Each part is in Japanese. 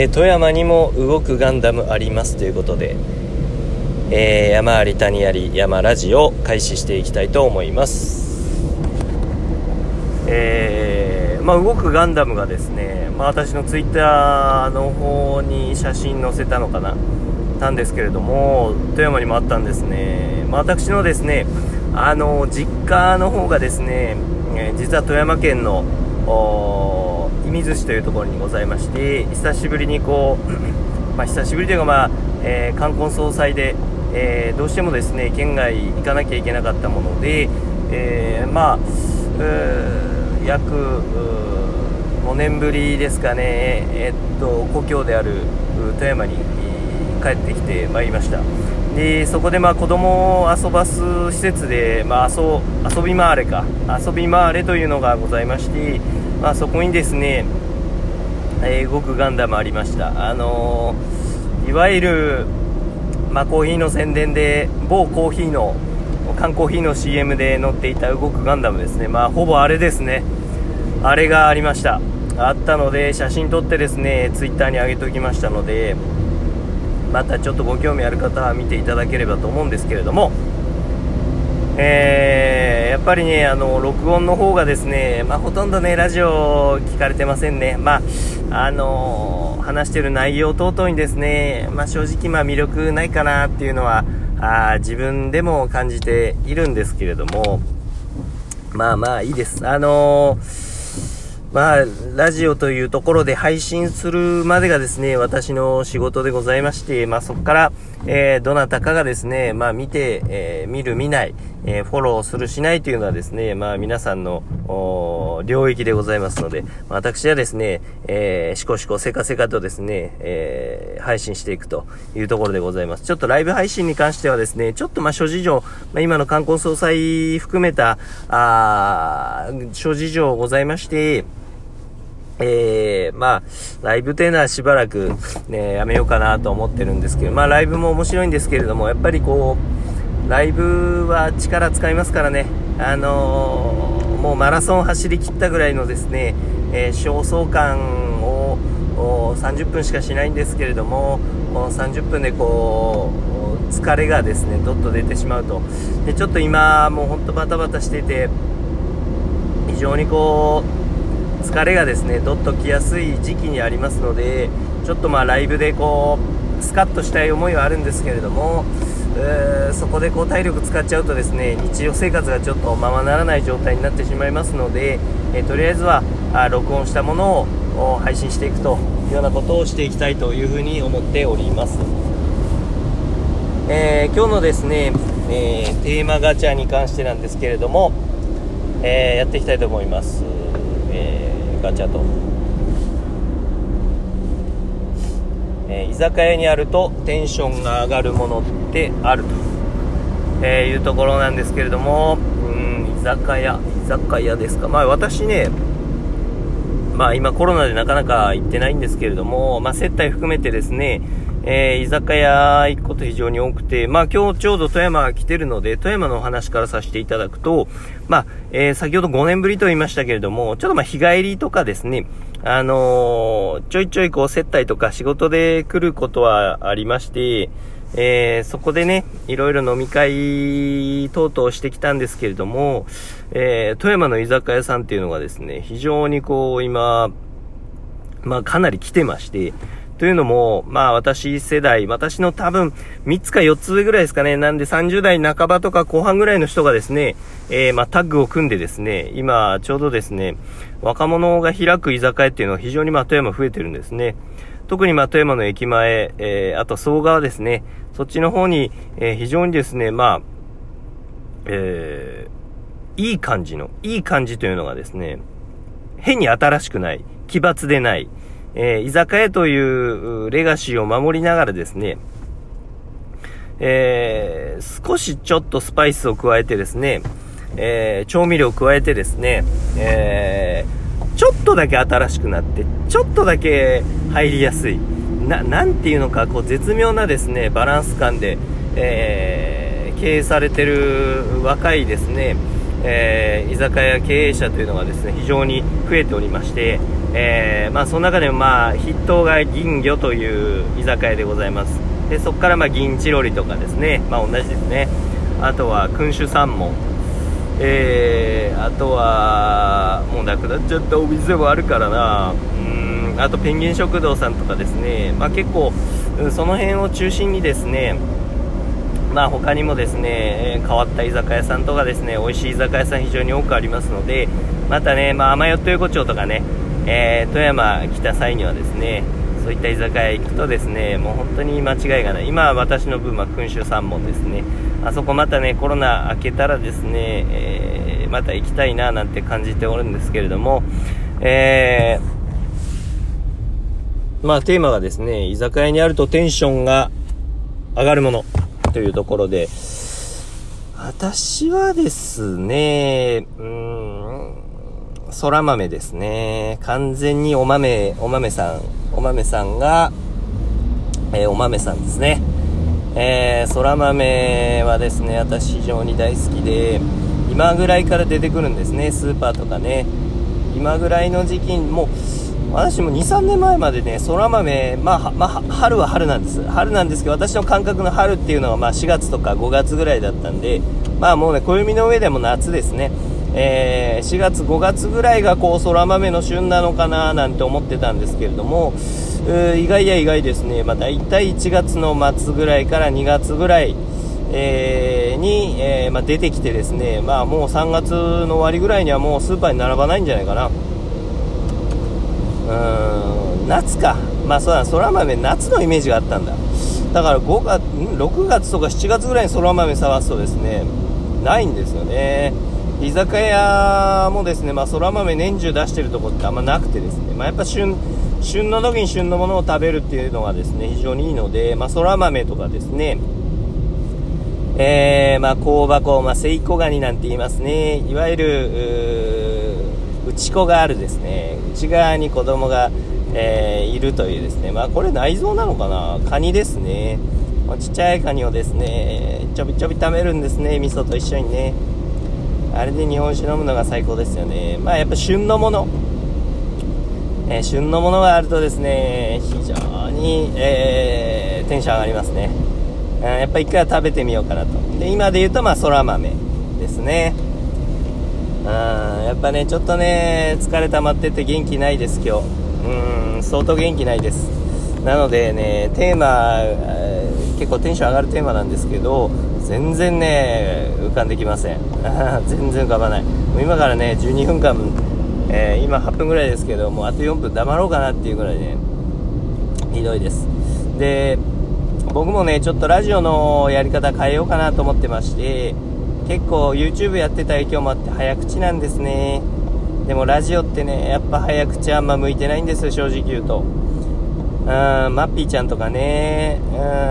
え富山にも動くガンダムありますということで、えー、山あり谷あり山ラジオ開始していきたいと思います。えー、まあ、動くガンダムがですね、まあ、私のツイッターの方に写真載せたのかなたんですけれども富山にもあったんですね、まあ、私のですねあの実家の方がですね、え、実は富山県の水市というところにございまして久しぶりにこう、まあ、久しぶりというか、まあえー、冠婚葬祭で、えー、どうしてもですね県外行かなきゃいけなかったもので、えー、まあ約5年ぶりですかね、えっと故郷である富山に帰ってきてまいりました。でそこでまあ子供を遊ばす施設で、まあ、遊遊び回れか遊び回れというのがございまして、まあ、そこにですね、え、動くガンダムありました。あのー、いわゆる、まあ、コーヒーの宣伝で某コーヒーの缶コーヒーの CM で乗っていた動くガンダムですね。まあほぼあれですね。あれがありました。あったので写真撮ってですねツイッターに上げておきましたのでまたちょっとご興味ある方は見ていただければと思うんですけれども、えー、やっぱりね、あの、録音の方がですね、まあ、ほとんどね、ラジオ聞かれてませんね。まあ、あの話してる内容等々にですね、まあ、正直、まあ、魅力ないかなっていうのは、あ自分でも感じているんですけれども、まあまあいいです。あのーまあ、ラジオというところで配信するまでがですね、私の仕事でございまして、まあそこから、えー、どなたかがですね、まあ見て、えー、見る見ない、えー、フォローするしないというのはですね、まあ皆さんの、領域でございますので、私はですね、えー、しこしこせかせかとですね、えー、配信していくというところでございます。ちょっとライブ配信に関してはですね、ちょっとまあ諸事情、まあ今の冠婚葬祭含めた、あ諸事情ございまして、えー、まあ、ライブというのはしばらくね、やめようかなと思ってるんですけど、まあ、ライブも面白いんですけれども、やっぱりこう、ライブは力使いますからね、あのー、もうマラソン走り切ったぐらいのですね、えー、焦燥感を30分しかしないんですけれども、30分でこう、疲れがですね、どっと出てしまうと。で、ちょっと今、もうほんとバタバタしていて、非常にこう、疲れがですねどっと来やすい時期にありますのでちょっとまあライブでこうスカッとしたい思いはあるんですけれども、えー、そこでこう体力使っちゃうとですね日常生活がちょっとままならない状態になってしまいますので、えー、とりあえずはあ録音したものを配信していくというようなことをしていきたいというふうに思っております、えー、今日のですね、えテーマガチャに関してなんですけれども、えやっていきたいと思います。えガチャと、え、居酒屋にあるとテンションが上がるものってあると、えー、いうところなんですけれどもうん居酒屋居酒屋ですか。まあ私ねまあ今コロナでなかなか行ってないんですけれども、まあ接待含めてですね、えー、居酒屋行くこと非常に多くて、まあ今日ちょうど富山が来てるので、富山のお話からさせていただくと、まあ、えー、先ほど5年ぶりと言いましたけれども、ちょっとまあ日帰りとかですね、あのー、ちょいちょいこう接待とか仕事で来ることはありまして、えー、そこでね、いろいろ飲み会等々してきたんですけれども、えー、富山の居酒屋さんっていうのがですね、非常にこう今、まあかなり来てまして、というのも、まあ私世代、私の多分3つか4つぐらいですかね。なんで30代半ばとか後半ぐらいの人がですね、えー、まあタッグを組んでですね、今ちょうどですね、若者が開く居酒屋っていうのは非常にまあ富山増えてるんですね。特にま富山の駅前、えー、あと総川ですね、そっちの方に、えー、非常にですね、まあ、えー、いい感じの、いい感じというのがですね、変に新しくない、奇抜でない、えー、居酒屋というレガシーを守りながらですね、えー、少しちょっとスパイスを加えてですね、えー、調味料を加えてですね、えー、ちょっとだけ新しくなって、ちょっとだけ入りやすい。な、なんていうのか、こう、絶妙なですね、バランス感で、えー、経営されてる若いですね、えー、居酒屋経営者というのがですね、非常に増えておりまして、えー、まあ、その中でもまあ筆頭が銀魚という居酒屋でございます。でそこからまあ銀チロリとかですね、まあ、同じですね。あとは君主三門えー、あとはもうなくなっちゃったお店もあるからな。うん。あとペンギン食堂さんとかですね、まあ、結構その辺を中心にですねまあ、他にもですね変わった居酒屋さんとかですね美味しい居酒屋さん非常に多くありますのでまたね、まあ、甘よと横丁とかね、えー、富山来た際にはですねそういった居酒屋行くとですねもう本当に間違いがない。今私の分は君主三門ですねあそこまたねコロナ明けたらですね、えー、また行きたいななんて感じておるんですけれども、えー、まあテーマがですね居酒屋にあるとテンションが上がるものというところで私はですね、うーん、空豆ですね。完全にお豆、お豆さん、お豆さんが、えー、お豆さんですね。えー、空豆はですね、私非常に大好きで、今ぐらいから出てくるんですね、スーパーとかね。今ぐらいの時期に、もう、私も2、3年前までね、空豆、まあ、まあ、春は春なんです。春なんですけど、私の感覚の春っていうのは、まあ、4月とか5月ぐらいだったんで、まあもうね、暦の上でも夏ですね。えー、4月、5月ぐらいがこう空豆の旬なのかななんて思ってたんですけれども、意外や意外ですね、まあ、大体1月の末ぐらいから2月ぐらい、えー、に、えー、まあ、出てきてですね、まあ、もう3月の終わりぐらいにはもうスーパーに並ばないんじゃないかな。うん、夏か。まあそうだ、空豆夏のイメージがあったんだ。だから5月、6月とか7月ぐらいに空豆探すとですね、ないんですよね。居酒屋もですね、まあ、空豆年中出してるとこってあんまなくてですね、まあ、やっぱ旬、旬の時に旬のものを食べるっていうのがですね、非常にいいので、まあ、空豆とかですね、えー、まあ、香箱、まあ、セイコガニなんて言いますね。いわゆる、内子があるですね、内側に子供が、えー、いるというですね、まあ、これ内臓なのかな？カニですね。ちっちゃいカニをですね、ちょびちょび食べるんですね、味噌と一緒にね。あれで日本酒飲むのが最高ですよね。まあやっぱ旬のもの、えー、旬のものがあるとですね、非常に、えー、テンション上がりますね。やっぱ一回は食べてみようかなと。で、今で言うとまあ空豆ですね。うん、やっぱね、ちょっとね、疲れ溜まってて元気ないです、今日。うん、相当元気ないです。なのでね、テーマ、結構テンション上がるテーマなんですけど、全然ね、浮かんできません。全然浮かばない。もう今からね、12分間、えー、今8分ぐらいですけど、もうあと4分黙ろうかなっていうぐらいね、ひどいです。で、僕もね、ちょっとラジオのやり方変えようかなと思ってまして、結構 YouTube やってた影響もあって早口なんですね。でもラジオってね、やっぱ早口あんま向いてないんですよ、正直言うと。うんマッピーちゃんとかね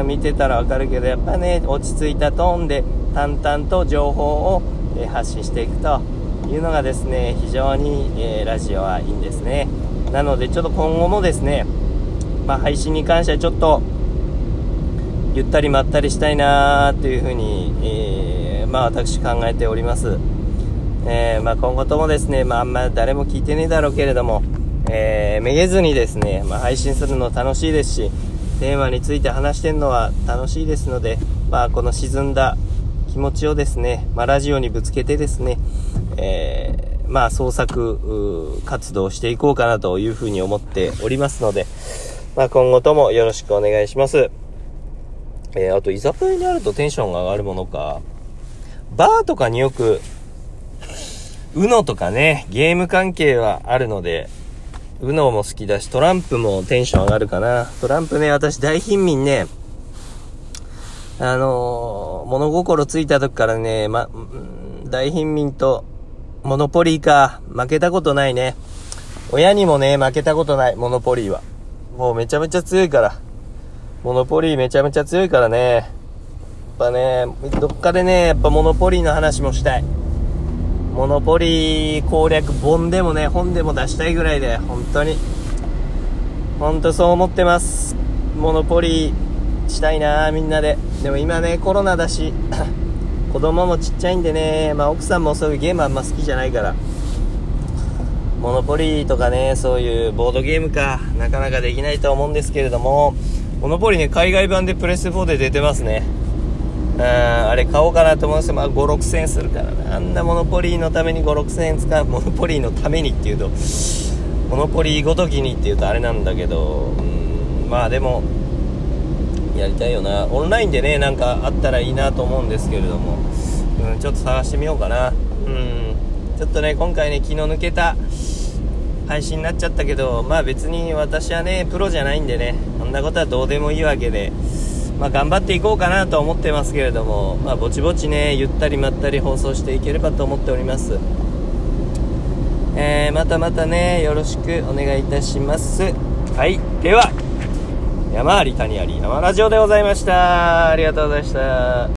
うん見てたらわかるけどやっぱね落ち着いたトーンで淡々と情報を、え発信していくというのがですね非常に、えー、ラジオはいいんですねなのでちょっと今後もですね、まあ、配信に関してはちょっとゆったりまったりしたいなというふうに、えー、まあ、私考えております、えー、まあ、今後ともですね、まあ、あんま誰も聞いてねえだろうけれどもえー、めげずにですね、まあ、配信するの楽しいですし、テーマについて話してるのは楽しいですので、まあ、この沈んだ気持ちをですね、まあ、ラジオにぶつけてですね、えー、まあ、創作活動していこうかなというふうに思っておりますので、まあ、今後ともよろしくお願いします。えー、あと、居酒屋にあるとテンションが上がるものか、バーとかによく、UNO とかね、ゲーム関係はあるので、UNO も好きだし、トランプもテンション上がるかな。トランプね、私大貧民ね、あのー、物心ついた時からね、ま、大貧民と、モノポリーか、負けたことないね。親にもね、負けたことない、モノポリーは。もうめちゃめちゃ強いから。モノポリーめちゃめちゃ強いからね。ぱね、どっかでね、やっぱモノポリーの話もしたい。モノポリー攻略本でもね、本でも出したいぐらいで、本当に。本当そう思ってます。モノポリーしたいなみんなで。でも今ね、コロナだし、子供もちっちゃいんでね、まあ奥さんもそういうゲームあんま好きじゃないから。モノポリーとかね、そういうボードゲームか、なかなかできないと思うんですけれども、モノポリーね、海外版でプレス4で出てますね。うん、あれ買おうかなと思うんですけど、まあ、5、6000円するからな。あんなモノポリーのために5、6000円使う、モノポリーのためにっていうと、モノポリーごときにっていうとあれなんだけど、うん、まあでも、やりたいよな。オンラインでね、なんかあったらいいなと思うんですけれども、うん、ちょっと探してみようかな。うん、ちょっとね、今回ね、気の抜けた、配信になっちゃったけど、まあ別に私はね、プロじゃないんでね、こんなことはどうでもいいわけで、まあ頑張っていこうかなと思ってますけれども、まあぼちぼちね、ゆったりまったり放送していければと思っております。えー、またまたね、よろしくお願いいたします。はい、では、山あり谷あり山ラジオでございました。ありがとうございました。